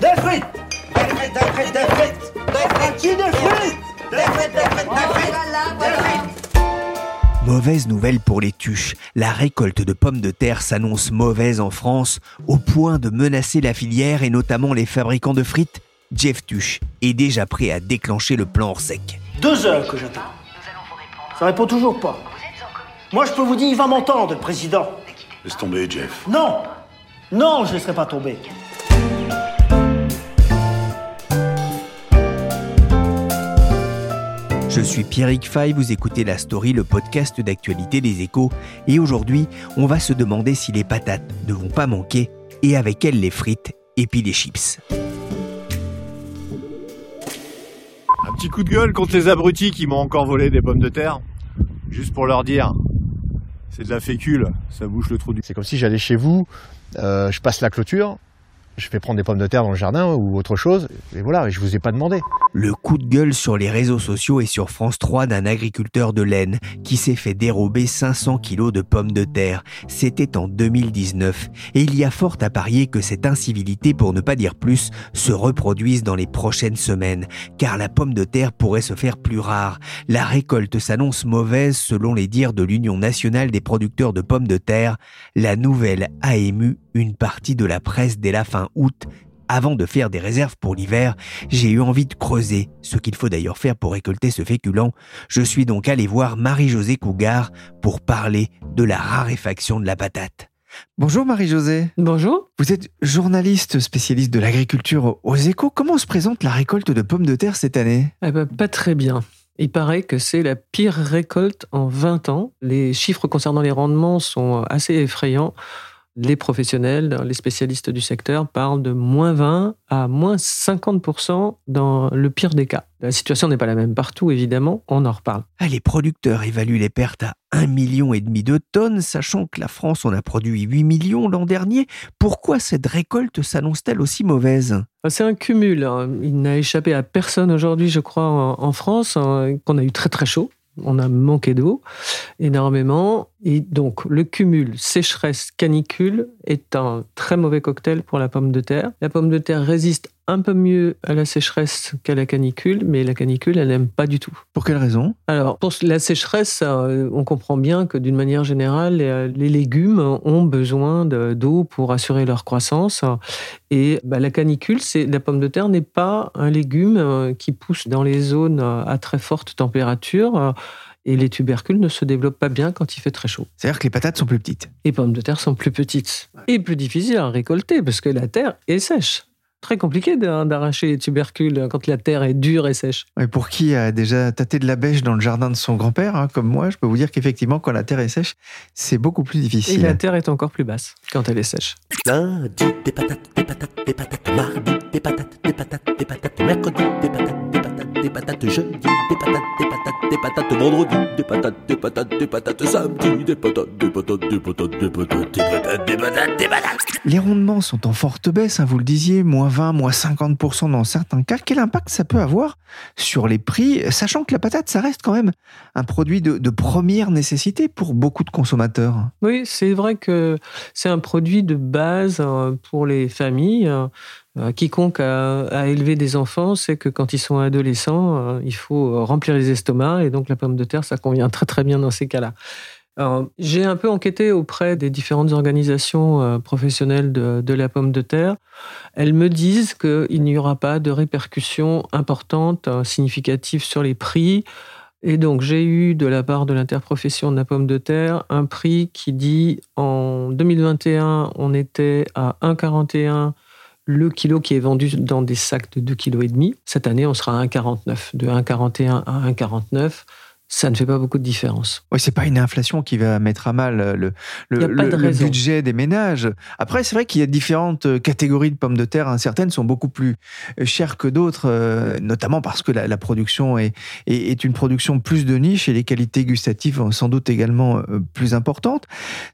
Des frites Des frites, des frites, des frites Des frites des frites Des frites, des frites, des frites Des frites Mauvaise nouvelle pour les tuches. La récolte de pommes de terre s'annonce mauvaise en France, au point de menacer la filière et notamment les fabricants de frites. Jeff Tuche est déjà prêt à déclencher le plan hors sec. Deux heures que j'attends. Ça répond toujours pas. Moi, je peux vous dire, il va m'entendre, le président. Laisse tomber, Jeff. Non Non, je ne laisserai pas tomber. Je suis Pierrick Fay, vous écoutez La Story, le podcast d'actualité des échos, et aujourd'hui, on va se demander si les patates ne vont pas manquer, et avec elles les frites et puis les chips. Un petit coup de gueule contre les abrutis qui m'ont encore volé des pommes de terre. Juste pour leur dire, c'est de la fécule, ça bouche le trou du... C'est comme si j'allais chez vous, euh, je passe la clôture, je fais prendre des pommes de terre dans le jardin ou autre chose, et voilà, je vous ai pas demandé. Le coup de gueule sur les réseaux sociaux et sur France 3 d'un agriculteur de laine qui s'est fait dérober 500 kilos de pommes de terre. C'était en 2019. Et il y a fort à parier que cette incivilité, pour ne pas dire plus, se reproduise dans les prochaines semaines. Car la pomme de terre pourrait se faire plus rare. La récolte s'annonce mauvaise selon les dires de l'Union nationale des producteurs de pommes de terre. La nouvelle a ému une partie de la presse dès la fin août avant de faire des réserves pour l'hiver, j'ai eu envie de creuser, ce qu'il faut d'ailleurs faire pour récolter ce féculent. Je suis donc allé voir Marie-Josée Cougar pour parler de la raréfaction de la patate. Bonjour Marie-Josée. Bonjour. Vous êtes journaliste spécialiste de l'agriculture aux échos. Comment se présente la récolte de pommes de terre cette année? Eh ben, Pas très bien. Il paraît que c'est la pire récolte en 20 ans. Les chiffres concernant les rendements sont assez effrayants les professionnels, les spécialistes du secteur parlent de moins 20 à moins 50% dans le pire des cas. La situation n'est pas la même partout, évidemment, on en reparle. Ah, les producteurs évaluent les pertes à 1,5 million et demi de tonnes, sachant que la France en a produit 8 millions l'an dernier. Pourquoi cette récolte s'annonce-t-elle aussi mauvaise? C'est un cumul. Hein. Il n'a échappé à personne aujourd'hui, je crois, en France, hein, qu'on a eu très très chaud on a manqué d'eau énormément. Et donc, le cumul sécheresse-canicule est un très mauvais cocktail pour la pomme de terre. La pomme de terre résiste un peu mieux à la sécheresse qu'à la canicule, mais la canicule, elle n'aime pas du tout. Pour quelle raison? Alors, pour la sécheresse, euh, on comprend bien que d'une manière générale, les légumes ont besoin d'eau pour assurer leur croissance. Et bah, la canicule, c'est la pomme de terre n'est pas un légume euh, qui pousse dans les zones à très forte température. Et les tubercules ne se développent pas bien quand il fait très chaud. C'est-à-dire que les patates sont plus petites. Les pommes de terre sont plus petites. Et plus difficiles à récolter parce que la terre est sèche très compliqué d'arracher les tubercules quand la terre est dure et sèche. Et pour qui a déjà tâté de la bêche dans le jardin de son grand-père, hein, comme moi, je peux vous dire qu'effectivement, quand la terre est sèche, c'est beaucoup plus difficile. Et la terre est encore plus basse quand elle est sèche. Lundi, des patates, des patates, des patates. Mardi, des patates, des patates, des patates. Mercredi, des patates, des patates, des patates. Jeudi, des patates, des patates, des patates. Vendredi, des patates, des patates, des patates. Samedi, des patates, des patates, des patates, des patates, des patates, des patates, des patates. Les rendements sont en forte baisse, hein, vous le disiez, moins 20, moins 50% dans certains cas. Quel impact ça peut avoir sur les prix, sachant que la patate, ça reste quand même un produit de, de première nécessité pour beaucoup de consommateurs Oui, c'est vrai que c'est un produit de base euh, pour les familles. Euh, quiconque a, élevé des enfants sait que quand ils sont adolescents, euh, il faut remplir les estomacs et donc la pomme de terre, ça convient très très bien dans ces cas-là. J'ai un peu enquêté auprès des différentes organisations professionnelles de, de, la pomme de terre. Elles me disent qu'il n'y aura pas de répercussions importantes, significatives sur les prix. Et donc, j'ai eu de la part de l'interprofession de la pomme de terre un prix qui dit en 2021, on était à 1,41 le kilo qui est vendu dans des sacs de 2,5 kg. Cette année, on sera à 1,49. De 1,41 à 1,49. Ça ne fait pas beaucoup de différence. Oui, c'est pas une inflation qui va mettre à mal euh, le, de budget des ménages. Après, c'est vrai qu'il y a différentes euh, catégories de pommes de terre. hein. Certaines sont beaucoup plus euh, chères que d'autres, notamment parce que la, la production est, est, est une production plus de niche et les qualités gustatives sont sans doute également plus importantes.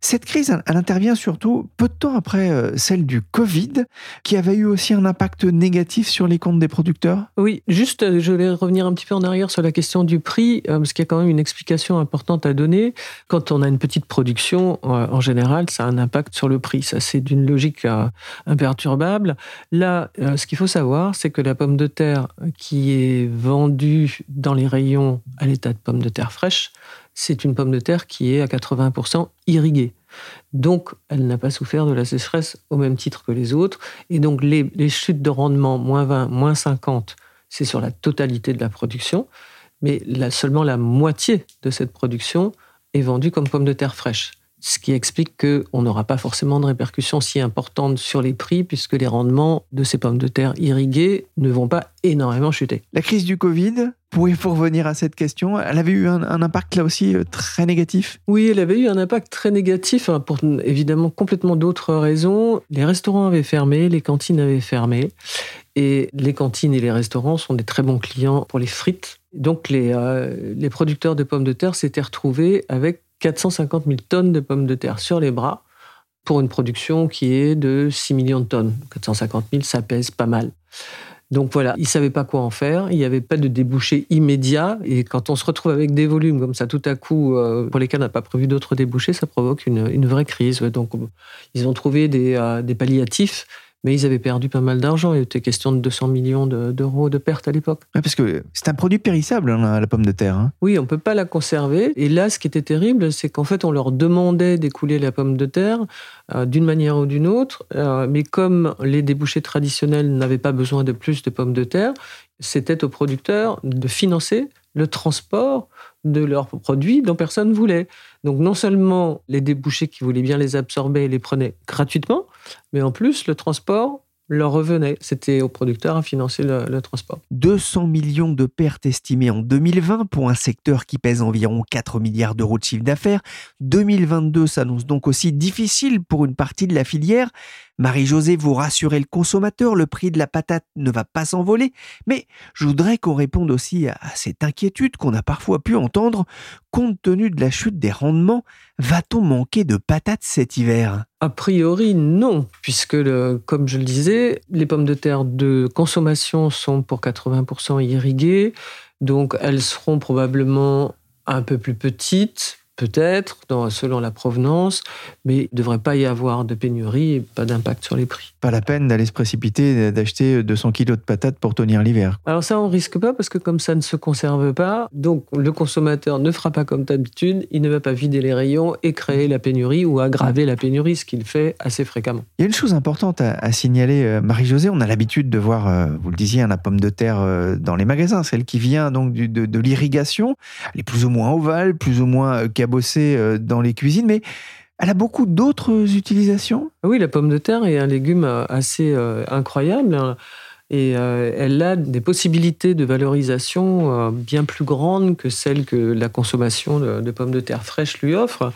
Cette crise, elle, intervient surtout peu de temps après celle du Covid, qui avait eu aussi un impact négatif sur les comptes des producteurs. Oui, juste, je vais revenir un petit peu en arrière sur la question du prix, parce qu'il quand même une explication importante à donner. Quand on a une petite production, euh, en général, ça a un impact sur le prix. Ça, c'est d'une logique euh, imperturbable. Là, euh, ce qu'il faut savoir, c'est que la pomme de terre qui est vendue dans les rayons à l'état de pomme de terre fraîche, c'est une pomme de terre qui est à 80% irriguée. Donc, elle n'a pas souffert de la sécheresse au même titre que les autres. Et donc, les, les chutes de rendement, moins 20, moins 50, c'est sur la totalité de la production. Mais seulement la moitié de cette production est vendue comme pomme de terre fraîche. Ce qui explique qu'on n'aura pas forcément de répercussions si importantes sur les prix, puisque les rendements de ces pommes de terre irriguées ne vont pas énormément chuter. La crise du Covid, pour, pour revenir à cette question, elle avait eu un, un impact là aussi euh, très négatif? Oui, elle avait eu un impact très négatif, hein, pour évidemment complètement d'autres raisons. Les restaurants avaient fermé, les cantines avaient fermé. Et les cantines et les restaurants sont des très bons clients pour les frites. Donc les, euh, les producteurs de pommes de terre s'étaient retrouvés avec 450 000 tonnes de pommes de terre sur les bras pour une production qui est de 6 millions de tonnes. 450 000, ça pèse pas mal. Donc voilà, ils ne savaient pas quoi en faire, il n'y avait pas de débouché immédiat, et quand on se retrouve avec des volumes comme ça tout à coup, euh, pour lesquels on n'a pas prévu d'autres débouchés, ça provoque une, vraie crise. Donc ils ont trouvé des, euh, des palliatifs, mais ils avaient perdu pas mal d'argent, il était question de 200 millions de- d'euros de pertes à l'époque. Ouais, parce que c'est un produit périssable, hein, la, pomme de terre. hein. Oui, on ne peut pas la conserver. Et là, ce qui était terrible, c'est qu'en fait, on leur demandait d'écouler la pomme de terre euh, d'une manière ou d'une autre. Euh, mais comme les débouchés traditionnels n'avaient pas besoin de plus de pommes de terre, c'était aux producteurs de financer le transport de leurs produits dont personne ne voulait. Donc non seulement les débouchés qui voulaient bien les absorber les prenaient gratuitement, mais en plus le transport leur revenait. C'était aux producteurs à financer le- transport. 200 millions de pertes estimées en 2020 pour un secteur qui pèse environ 4 milliards d'euros de chiffre d'affaires. 2022 s'annonce donc aussi difficile pour une partie de la filière. Marie-Josée, vous rassurez le consommateur, le prix de la patate ne va pas s'envoler, mais je voudrais qu'on réponde aussi à cette inquiétude qu'on a parfois pu entendre. Compte tenu de la chute des rendements, va-t-on manquer de patates cet hiver? A priori, non, puisque, comme je le disais, les pommes de terre de consommation sont pour 80% irriguées, donc elles seront probablement un peu plus petites, peut-être, selon la provenance, mais il ne devrait pas y avoir de pénurie et pas d'impact sur les prix. Pas la peine d'aller se précipiter, d'acheter 200 kilos de patates pour tenir l'hiver. Alors ça, on risque pas parce que comme ça ne se conserve pas, donc le consommateur ne fera pas comme d'habitude, il ne va pas vider les rayons et créer la pénurie ou aggraver la pénurie, ce qu'il fait assez fréquemment. Il y a une chose importante à, à signaler, euh, Marie-Josée. On a l'habitude de voir, euh, vous le disiez, la pomme de terre euh, dans les magasins, celle qui vient donc de, de l'irrigation. Elle est plus ou moins ovale, plus ou moins cabossée euh, dans les cuisines, mais elle a beaucoup d'autres utilisations? Ah Oui, la pomme de terre est un légume euh, assez euh, incroyable hein, et euh, elle a des possibilités de valorisation euh, bien plus grandes que celles que la consommation de, pommes de terre fraîches lui offre.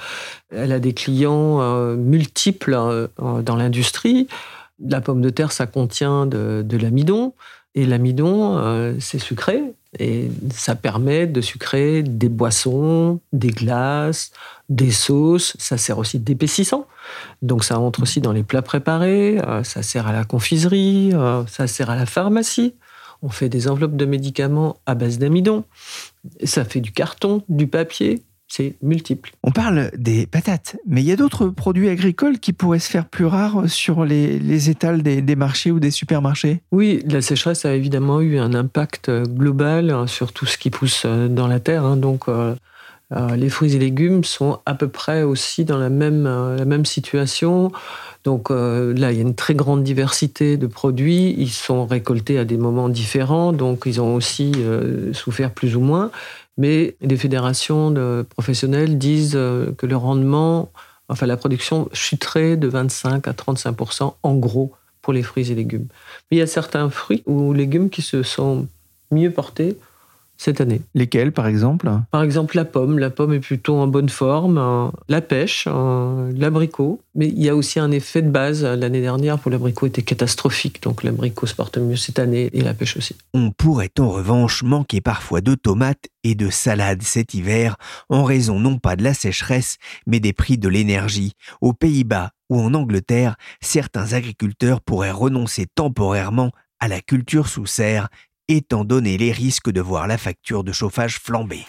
Elle a des clients euh, multiples euh, euh, dans l'industrie. La pomme de terre, ça contient de, l'amidon et l'amidon, euh, c'est sucré et ça permet de sucrer des boissons, des glaces, des sauces. Ça sert aussi d'épaississant. Donc ça entre aussi dans les plats préparés, euh, ça sert à la confiserie, euh, ça sert à la pharmacie. On fait des enveloppes de médicaments à base d'amidon. Ça fait du carton, du papier, c'est multiple. On parle des patates, mais il y a d'autres produits agricoles qui pourraient se faire plus rares sur les, les étals des, des marchés ou des supermarchés? Oui, la sécheresse a évidemment eu un impact euh, global hein, sur tout ce qui pousse euh, dans la terre. hein. donc euh, euh, les fruits et légumes sont à peu près aussi dans la même, euh, la même situation. Donc euh, là, il y a une très grande diversité de produits. Ils sont récoltés à des moments différents, donc ils ont aussi euh, souffert plus ou moins. Mais les fédérations de professionnels disent euh, que le rendement, enfin la production chuterait de 25 à 35% en gros pour les fruits et légumes. Mais il y a certains fruits ou légumes qui se sont mieux portés cette année. Lesquels, par exemple? Par exemple, la pomme. La pomme est plutôt en bonne forme. hein. La pêche, hein, l'abricot. Mais il y a aussi un effet de base. L'année dernière, pour l'abricot, était catastrophique. Donc l'abricot se porte mieux cette année et la pêche aussi. On pourrait en revanche manquer parfois de tomates et de salades cet hiver en raison non pas de la sécheresse, mais des prix de l'énergie. Aux Pays-Bas ou en Angleterre, certains agriculteurs pourraient renoncer temporairement à la culture sous serre, étant donné les risques de voir la facture de chauffage flamber.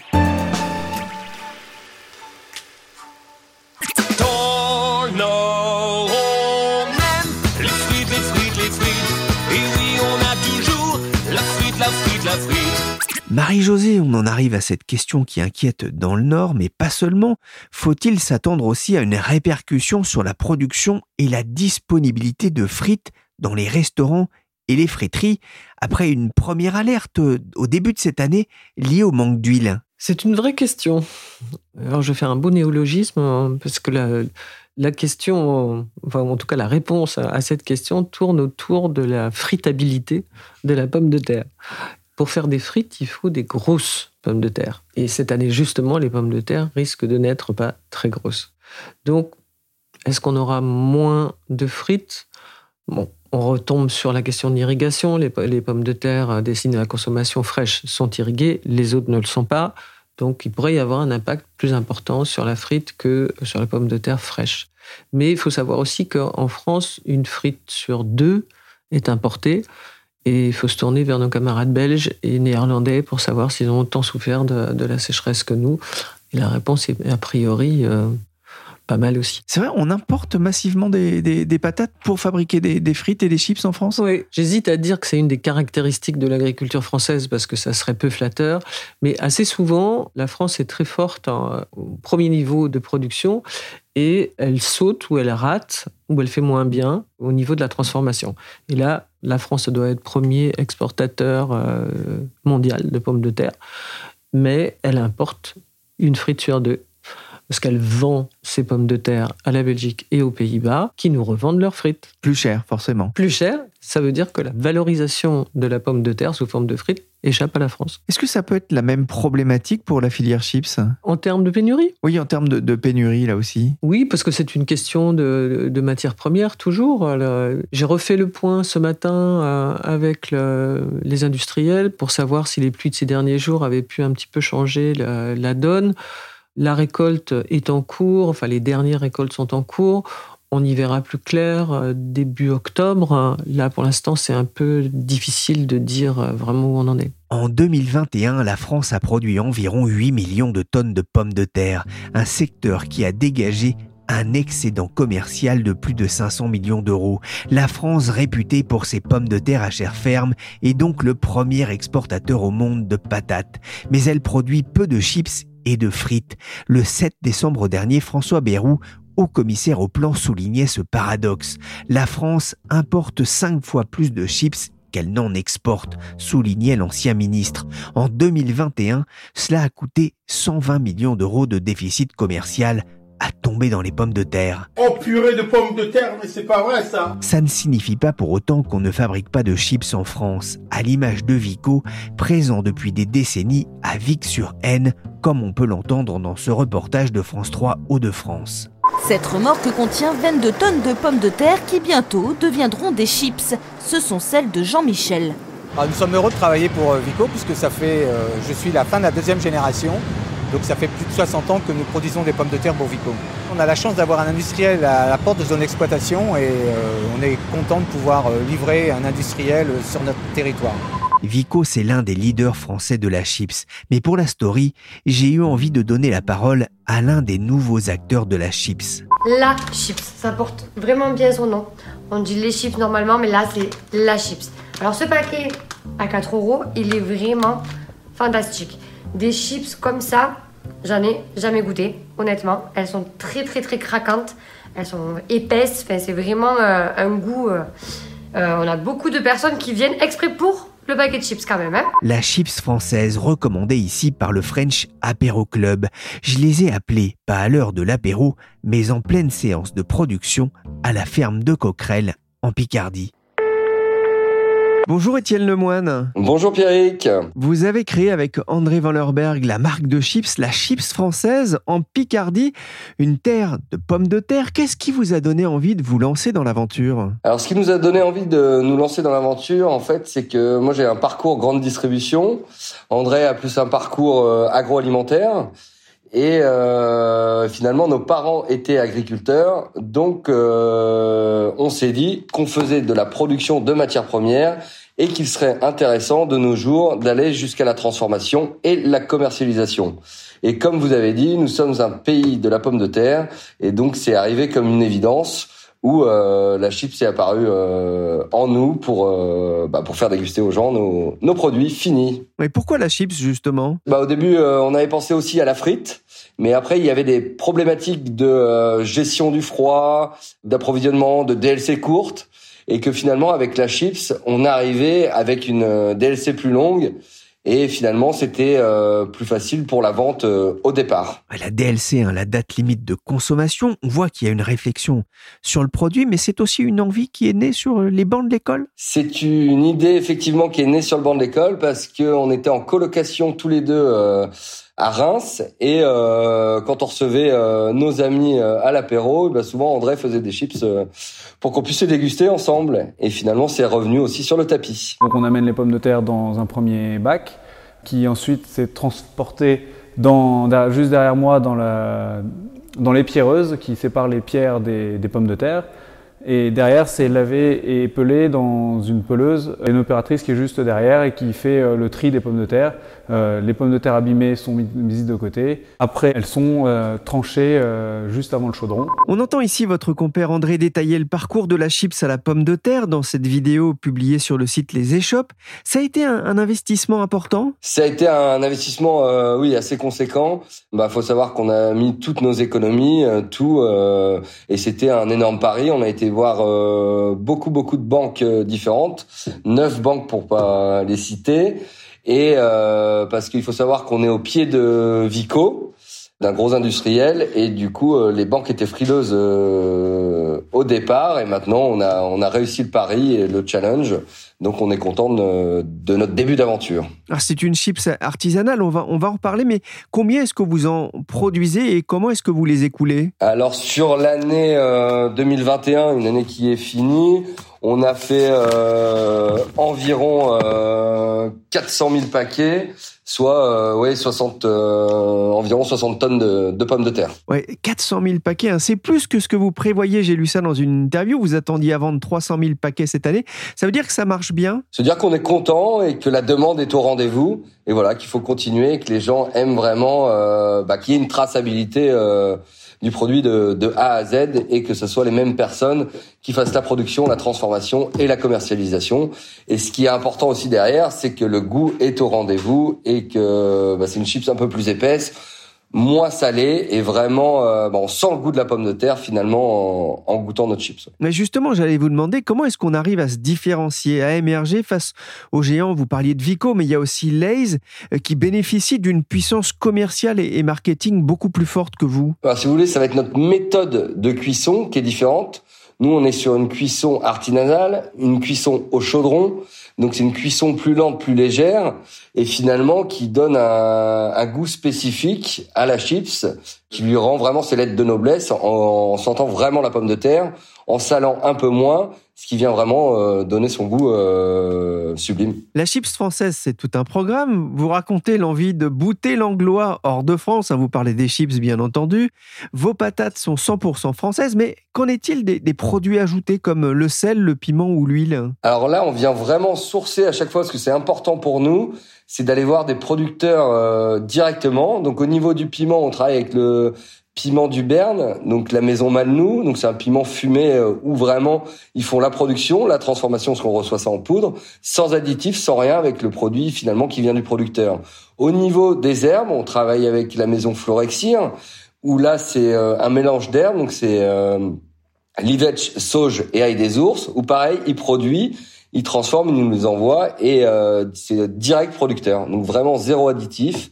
Marie-Josée, on en arrive à cette question qui inquiète dans le Nord, mais pas seulement. Faut-il s'attendre aussi à une répercussion sur la production et la disponibilité de frites dans les restaurants et les friteries après une première alerte euh, au début de cette année liée au manque d'huile C'est une vraie question. Alors, je vais faire un beau néologisme hein, parce que la, la question, enfin, en tout cas, la réponse à cette question tourne autour de la fritabilité de la pomme de terre. Pour faire des frites, il faut des grosses pommes de terre. Et cette année, justement, les pommes de terre risquent de n'être pas très grosses. Donc, est-ce qu'on aura moins de frites? On retombe sur la question de l'irrigation. Les, po- les pommes de terre euh, destinées à la consommation fraîche sont irriguées, les autres ne le sont pas. Donc, il pourrait y avoir un impact plus important sur la frite que sur la pomme de terre fraîche. Mais il faut savoir aussi qu'en France, une frite sur deux est importée. Et il faut se tourner vers nos camarades belges et néerlandais pour savoir s'ils ont autant souffert de, de la sécheresse que nous. Et la réponse est a priori euh, pas mal aussi. C'est vrai, on importe massivement des, des- des patates pour fabriquer des, des frites et des chips en France? Oui, j'hésite à dire que c'est une des caractéristiques de l'agriculture française parce que ça serait peu flatteur, mais assez souvent, la France est très forte en- au premier niveau de production et elle saute ou elle rate ou elle fait moins bien au niveau de la transformation. Et là, la France doit être premier exportateur euh, mondial de pommes de terre, mais elle importe une frite sur deux parce qu'elle vend ses pommes de terre à la Belgique et aux Pays-Bas qui nous revendent leurs frites Plus cher, forcément. plus cher, ça veut dire que la valorisation de la pomme de terre sous forme de frites échappe à la France. Est-ce que ça peut être la même problématique pour la filière chips? En termes de pénurie? Oui, en termes de, de pénurie, là aussi. Oui, parce que c'est une question de, de matières premières, toujours. Alors, J'ai refait le point ce matin euh, avec le- les industriels pour savoir si les pluies de ces derniers jours avaient pu un petit peu changer la, la donne. La récolte est en cours, enfin les dernières récoltes sont en cours. On y verra plus clair euh, début octobre. Là, pour l'instant, c'est un peu difficile de dire euh, vraiment où on en est. En 2021, la France a produit environ 8 millions de tonnes de pommes de terre, un secteur qui a dégagé un excédent commercial de plus de 500 millions d'euros. La France, réputée pour ses pommes de terre à chair ferme, est donc le premier exportateur au monde de patates. Mais elle produit peu de chips et de frites. Le 7 décembre dernier, François Bayrou, haut commissaire au plan, soulignait ce paradoxe. La France importe 5 fois plus de chips qu'elle n'en exporte, soulignait l'ancien ministre. En 2021, cela a coûté 120 millions d'euros de déficit commercial à tomber dans les pommes de terre. Oh purée de pommes de terre, mais c'est pas vrai ça Ça ne signifie pas pour autant qu'on ne fabrique pas de chips en France, à l'image de Vico, présent depuis des décennies à Vic-sur-Aisne, comme on peut l'entendre dans ce reportage de France 3 Hauts-de-France. Cette remorque contient 22 tonnes de pommes de terre qui bientôt deviendront des chips. Ce sont celles de Jean-Michel. Ah, nous sommes heureux de travailler pour euh, Vico puisque ça fait, euh, je suis la fin de la deuxième génération, donc ça fait plus de 60 ans que nous produisons des pommes de terre pour Vico. On a la chance d'avoir un industriel à la porte de son exploitation et euh, on est content de pouvoir euh, livrer un industriel euh, sur notre territoire. Vico, c'est l'un des leaders français de la chips. Mais pour la story, j'ai eu envie de donner la parole à l'un des nouveaux acteurs de la chips. La chips, ça porte vraiment bien son nom. On dit les chips normalement, mais là c'est la chips. Alors ce paquet à 4 euros, il est vraiment fantastique. Des chips comme ça, j'en ai jamais goûté, honnêtement. Elles sont très très très craquantes, elles sont épaisses, enfin, c'est vraiment euh, un goût. euh, euh, on a beaucoup de personnes qui viennent exprès pour le paquet de chips quand même. Hein. La chips française recommandée ici par le French Apéro Club. Je les ai appelés, pas à l'heure de l'apéro, mais en pleine séance de production à la ferme de Coquerel, en Picardie. Bonjour Étienne Lemoine. Bonjour Pierrick. Vous avez créé avec André Van Lerberg la marque de chips, la Chips française, en Picardie, une terre de pommes de terre. Qu'est-ce qui vous a donné envie de vous lancer dans l'aventure? Alors ce qui nous a donné envie de nous lancer dans l'aventure, en fait, c'est que moi j'ai un parcours grande distribution. André a plus un parcours euh, agroalimentaire. Et euh, finalement, nos parents étaient agriculteurs, donc euh, on s'est dit qu'on faisait de la production de matières premières et qu'il serait intéressant de nos jours d'aller jusqu'à la transformation et la commercialisation. Et comme vous avez dit, nous sommes un pays de la pomme de terre, et donc c'est arrivé comme une évidence où euh, la chips est apparue euh, en nous pour euh, bah, pour faire déguster aux gens nos, nos produits finis. Mais pourquoi la chips justement? Bah au début euh, on avait pensé aussi à la frite, mais après il y avait des problématiques de euh, gestion du froid, d'approvisionnement, de DLC courte, et que finalement avec la chips on arrivait avec une euh, DLC plus longue. Et finalement, c'était euh, plus facile pour la vente euh, au départ. La DLC, hein, la date limite de consommation, on voit qu'il y a une réflexion sur le produit, mais c'est aussi une envie qui est née sur les bancs de l'école? C'est une idée effectivement qui est née sur le banc de l'école parce qu'on était en colocation tous les deux euh, à Reims et euh, quand on recevait euh, nos amis euh, à l'apéro, eh ben souvent André faisait des chips euh, pour qu'on puisse les déguster ensemble. Et finalement, c'est revenu aussi sur le tapis. Donc on amène les pommes de terre dans un premier bac qui ensuite s'est transporté dans, juste derrière moi dans, la, dans les pierreuses qui séparent les pierres des, des pommes de terre. Et derrière, c'est lavé et pelé dans une peleuse. Une opératrice qui est juste derrière et qui fait euh, le tri des pommes de terre. Euh, les pommes de terre abîmées sont mis- mises de côté. Après, elles sont euh, tranchées euh, juste avant le chaudron. On entend ici votre compère André détailler le parcours de la chips à la pomme de terre dans cette vidéo publiée sur le site Les Échoppes. Ça a été un, un investissement important? Ça a été un investissement, euh, oui, assez conséquent. Bah, faut savoir qu'on a mis toutes nos économies, euh, tout, euh, et c'était un énorme pari. On a été voir euh, beaucoup, beaucoup de banques euh, différentes, neuf banques pour pas les citer, et euh, parce qu'il faut savoir qu'on est au pied de Vico, d'un gros industriel, et du coup, euh, les banques étaient frileuses euh, au départ, et maintenant, on a, on a réussi le pari et le challenge. Donc, on est content de, de notre début d'aventure. Alors c'est une chips artisanale, on va, on va en reparler, mais combien est-ce que vous en produisez et comment est-ce que vous les écoulez? Alors sur l'année euh, 2021, une année qui est finie, on a fait euh, environ euh, 400 000 paquets, soit euh, ouais 60 euh, environ 60 tonnes de, de pommes de terre. Ouais, 400 000 paquets, hein, c'est plus que ce que vous prévoyez, j'ai lu ça dans une interview, vous attendiez à vendre 300 000 paquets cette année, ça veut dire que ça marche bien? Se dire qu'on est content et que la demande est au rendez-vous et voilà qu'il faut continuer et que les gens aiment vraiment euh, bah, qu'il y ait une traçabilité euh, du produit de, de A à Z et que ce soit les mêmes personnes qui fassent la production, la transformation et la commercialisation. Et ce qui est important aussi derrière, c'est que le goût est au rendez-vous et que bah, c'est une chips un peu plus épaisse, moins salée et vraiment euh, bah, on sent le goût de la pomme de terre finalement en, en goûtant notre chips. Mais justement, j'allais vous demander comment est-ce qu'on arrive à se différencier, à émerger face aux géants? Vous parliez de Vico, mais il y a aussi Lay's euh, qui bénéficie d'une puissance commerciale et et marketing beaucoup plus forte que vous. Alors, si vous voulez, ça va être notre méthode de cuisson qui est différente. Nous, on est sur une cuisson artisanale, une cuisson au chaudron. Donc, c'est une cuisson plus lente, plus légère, et finalement qui donne un, goût spécifique à la chips, qui lui rend vraiment ses lettres de noblesse en sentant vraiment la pomme de terre, en salant un peu moins, ce qui vient vraiment euh, donner son goût euh, sublime. La chips française, c'est tout un programme. Vous racontez l'envie de bouter l'anglois hors de France. hein, Vous parlez des chips, bien entendu. Vos patates sont 100% françaises, mais qu'en est-il des, des produits ajoutés comme le sel, le piment ou l'huile? Alors là, on vient vraiment sourcer à chaque fois parce que c'est important pour nous, c'est d'aller voir des producteurs euh, directement. Donc au niveau du piment, on travaille avec le piment du Berne, donc la maison Malnou, donc c'est un piment fumé euh, où vraiment ils font la production, la transformation, parce qu'on reçoit ça en poudre, sans additifs, sans rien, avec le produit finalement qui vient du producteur. Au niveau des herbes, on travaille avec la maison Florexir, où là c'est euh, un mélange d'herbes, donc c'est euh, sauge et ail des ours, où pareil, il produit, il transforme, il nous les envoie et euh, c'est direct producteur. Donc vraiment zéro additif.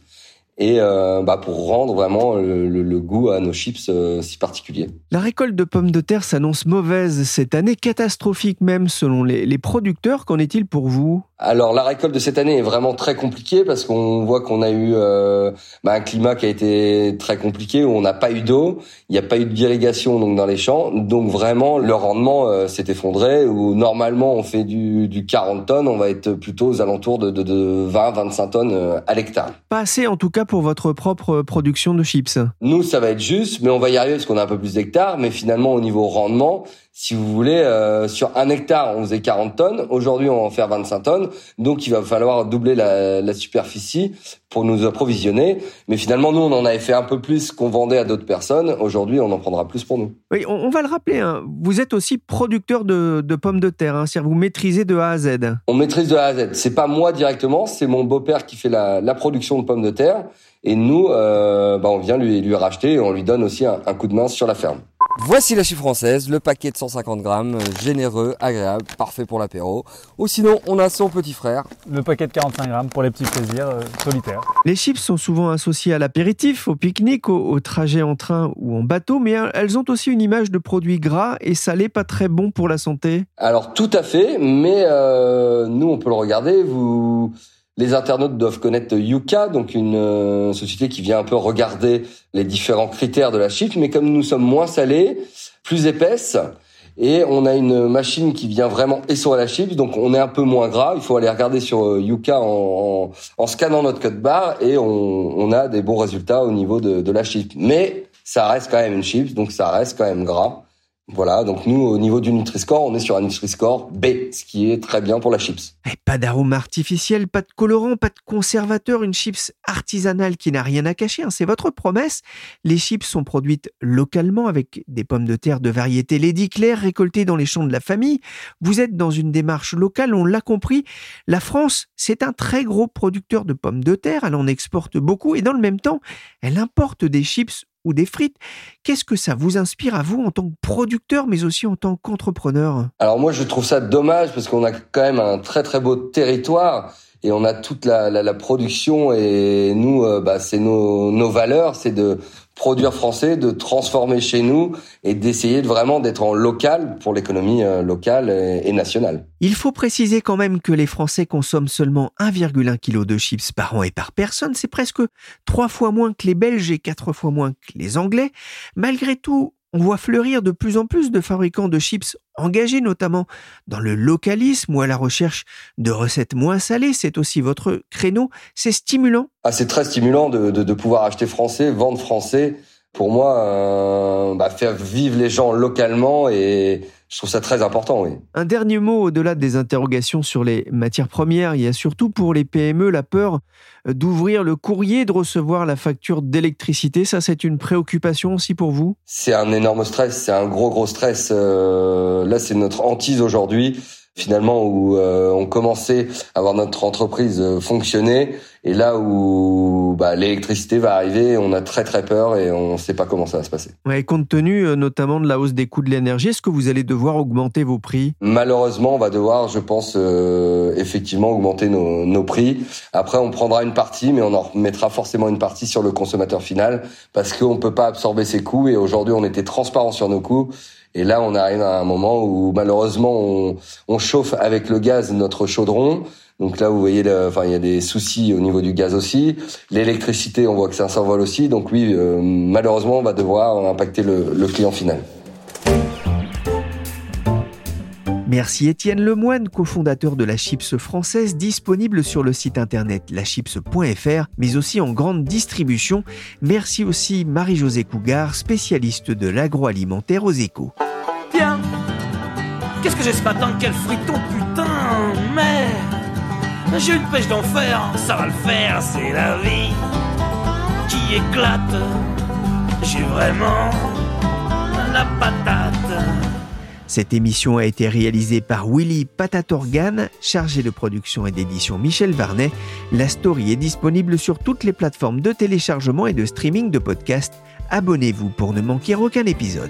Et euh, bah, pour rendre vraiment le, goût à nos chips euh, si particulier. La récolte de pommes de terre s'annonce mauvaise cette année, catastrophique même selon les producteurs. Qu'en est-il pour vous? Alors la récolte de cette année est vraiment très compliquée parce qu'on voit qu'on a eu euh, bah, un climat qui a été très compliqué où on n'a pas eu d'eau, il n'y a pas eu d'irrigation donc dans les champs, donc vraiment le rendement euh, s'est effondré. Où normalement on fait du, du 40 tonnes, on va être plutôt aux alentours de, de, de 20-25 tonnes euh, à l'hectare. Pas assez en tout cas pour votre propre production de chips. Nous, ça va être juste, mais on va y arriver parce qu'on a un peu plus d'hectares. Mais finalement, au niveau rendement, si vous voulez, euh, sur un hectare, on faisait 40 tonnes. Aujourd'hui, on va en faire 25 tonnes. Donc, il va falloir doubler la, la superficie pour nous approvisionner. Mais finalement, nous, on en avait fait un peu plus qu'on vendait à d'autres personnes. Aujourd'hui, on en prendra plus pour nous. Oui, on, on va le rappeler, hein, vous êtes aussi producteur de, de pommes de terre, hein, c'est-à-dire vous maîtrisez de A à Z. On maîtrise de A à Z. C'est pas moi directement, c'est mon beau-père qui fait la, la production de pommes de terre. Et nous, euh, bah, on vient lui, lui racheter et on lui donne aussi un, un coup de main sur la ferme. Voici la chiffre française, le paquet de 150 grammes, généreux, agréable, parfait pour l'apéro. Ou sinon, on a son petit frère. Le paquet de 45 grammes pour les petits plaisirs euh, solitaires. Les chips sont souvent associées à l'apéritif, au pique-nique, au, au trajet en train ou en bateau, mais elles ont aussi une image de produits gras et salés pas très bons pour la santé. Alors tout à fait, mais euh, nous on peut le regarder. Vous, les internautes doivent connaître Yuka, donc une euh, société qui vient un peu regarder les différents critères de la chip. Mais comme nous sommes moins salés, plus épaisses, et on a une machine qui vient vraiment essorer la chips, donc on est un peu moins gras. Il faut aller regarder sur euh, Yuka en, en, scannant notre code barre et on, a des bons résultats au niveau de, de la chip. Mais ça reste quand même une chips, donc ça reste quand même gras. Voilà, donc nous, au niveau du Nutri-Score, on est sur un Nutri-Score B, ce qui est très bien pour la chips. Et pas d'arôme artificiel, pas de colorant, pas de conservateur, une chips artisanale qui n'a rien à cacher, hein, c'est votre promesse. Les chips sont produites localement avec des pommes de terre de variété Lady Claire récoltées dans les champs de la famille. Vous êtes dans une démarche locale, on l'a compris. La France, c'est un très gros producteur de pommes de terre, elle en exporte beaucoup et dans le même temps, elle importe des chips ou des frites. Qu'est-ce que ça vous inspire à vous en tant que producteur, mais aussi en tant qu'entrepreneur? Alors moi, je trouve ça dommage parce qu'on a quand même un très très beau territoire et on a toute la, la, la production et nous, euh, bah, c'est nos, nos valeurs, c'est de produire français, de transformer chez nous et d'essayer de vraiment d'être en local pour l'économie euh, locale et, et nationale. Il faut préciser quand même que les Français consomment seulement 1,1 kg de chips par an et par personne. C'est presque trois fois moins que les Belges et quatre fois moins que les Anglais. Malgré tout, on voit fleurir de plus en plus de fabricants de chips engagés notamment dans le localisme ou à la recherche de recettes moins salées. C'est aussi votre créneau. C'est stimulant. Ah, c'est très stimulant de, pouvoir acheter français, vendre français. Pour moi, euh, bah, faire vivre les gens localement et je trouve ça très important, oui. Un dernier mot au-delà des interrogations sur les matières premières, il y a surtout pour les PME la peur d'ouvrir le courrier, de recevoir la facture d'électricité. Ça, c'est une préoccupation aussi pour vous? C'est un énorme stress, c'est un gros gros stress. Euh, là, c'est notre hantise aujourd'hui finalement où euh, on commençait à voir notre entreprise euh, fonctionner et là où bah, l'électricité va arriver, on a très très peur et on ne sait pas comment ça va se passer. Ouais, compte tenu euh, notamment de la hausse des coûts de l'énergie, est-ce que vous allez devoir augmenter vos prix? Malheureusement, on va devoir, je pense, euh, effectivement augmenter nos, nos prix. Après, on prendra une partie, mais on en remettra forcément une partie sur le consommateur final parce qu'on peut pas absorber ses coûts et aujourd'hui, on était transparent sur nos coûts. Et là, on arrive à un moment où malheureusement, on, on chauffe avec le gaz notre chaudron. Donc là, vous voyez, enfin, il y a des soucis au niveau du gaz aussi. L'électricité, on voit que ça s'envole aussi. Donc oui, euh, malheureusement, on va devoir impacter le, le client final. Merci Étienne Lemoine, cofondateur de la Chips française, disponible sur le site internet lachips.fr, mais aussi en grande distribution. Merci aussi Marie-Josée Cougar, spécialiste de l'agroalimentaire aux échos. Tiens, qu'est-ce que j'ai ce matin? Quel friton, putain Merde J'ai une pêche d'enfer, ça va le faire, c'est la vie qui éclate. J'ai vraiment la patate. Cette émission a été réalisée par Willy Patatorgan, chargé de production et d'édition Michel Varnet. La story est disponible sur toutes les plateformes de téléchargement et de streaming de podcasts. Abonnez-vous pour ne manquer aucun épisode.